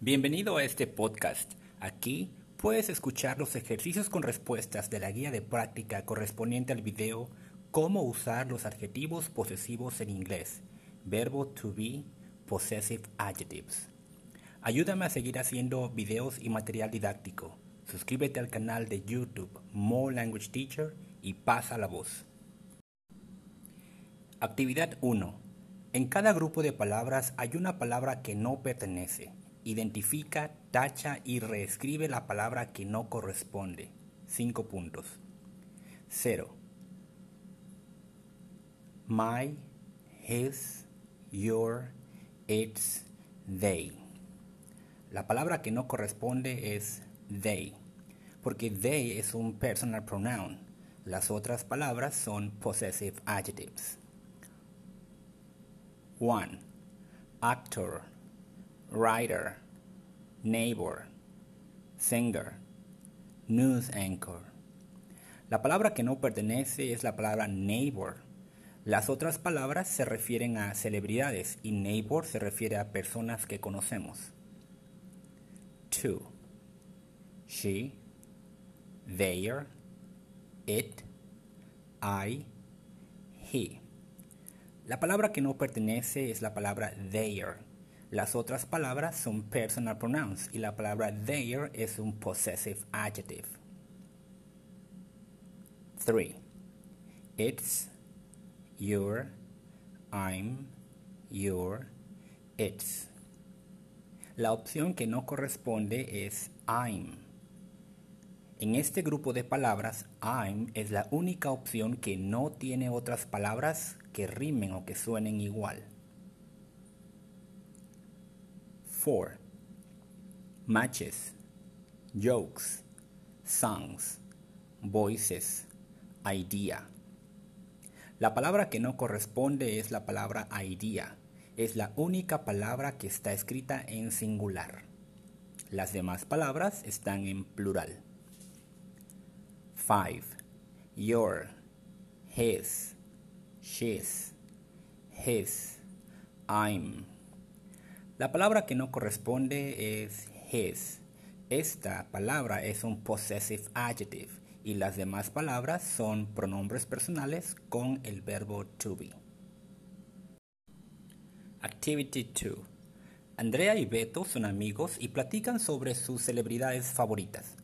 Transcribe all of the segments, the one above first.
Bienvenido a este podcast. Aquí puedes escuchar los ejercicios con respuestas de la guía de práctica correspondiente al video Cómo usar los adjetivos posesivos en inglés, verbo to be, possessive adjectives. Ayúdame a seguir haciendo videos y material didáctico. Suscríbete al canal de YouTube More Language Teacher y pasa la voz. Actividad 1. En cada grupo de palabras hay una palabra que no pertenece. Identifica, tacha y reescribe la palabra que no corresponde. 5 puntos. 0. My, his, your, its, they. La palabra que no corresponde es they, porque they es un personal pronoun. Las otras palabras son possessive adjectives. 1. Actor, writer, neighbor, singer, news anchor. La palabra que no pertenece es la palabra neighbor las otras palabras se refieren a celebridades y neighbor se refiere a personas que conocemos. 2. She, their, it, I, he. La palabra que no pertenece es la palabra their. Las otras palabras son personal pronouns y la palabra their es un possessive adjective. 3. It's, your, I'm, your, it's. La opción que no corresponde es I'm. En este grupo de palabras, I'm es la única opción que no tiene otras palabras que rimen o que suenen igual. 4. Matches, jokes, songs, voices, idea. La palabra que no corresponde es la palabra idea. Es la única palabra que está escrita en singular. Las demás palabras están en plural. 5. Your, his, she's, his, I'm. La palabra que no corresponde es his. Esta palabra es un possessive adjective y las demás palabras son pronombres personales con el verbo to be. Activity 2. Andrea y Beto son amigos y platican sobre sus celebridades favoritas.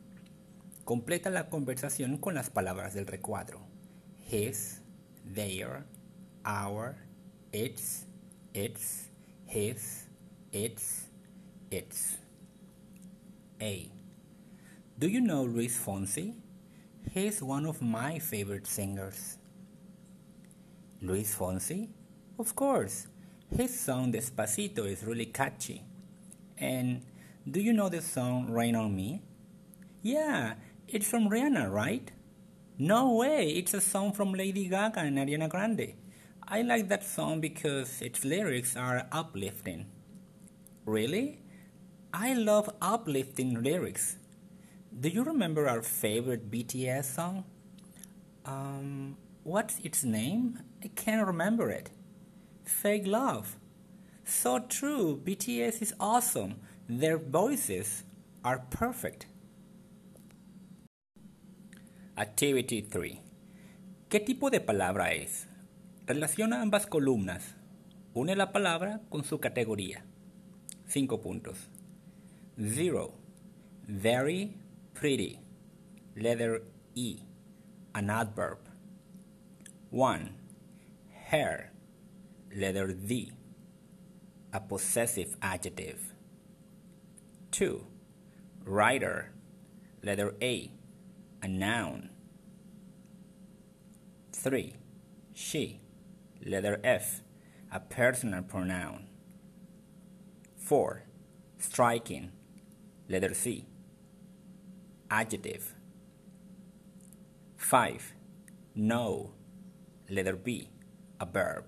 Completa la conversación con las palabras del recuadro. His, their, our, its, its, his, its, its. A. Do you know Luis Fonsi? He's one of my favorite singers. Luis Fonsi? Of course. His song Despacito is really catchy. And do you know the song Rain on Me? Yeah, it's from Rihanna, right? No way, it's a song from Lady Gaga and Ariana Grande. I like that song because its lyrics are uplifting. Really? I love uplifting lyrics. Do you remember our favorite BTS song? Um, what's its name? I can't remember it. Fake Love. So true, BTS is awesome. Their voices are perfect. Activity 3. ¿Qué tipo de palabra es? Relaciona ambas columnas. Une la palabra con su categoría. 5 puntos. 0. Very pretty, letter E, an adverb. 1. Hair, letter D, a possessive adjective. 2. Writer, letter A, a noun. 3. She, letter F, a personal pronoun. 4. Striking, letter C, adjective. 5. Know, letter B, a verb.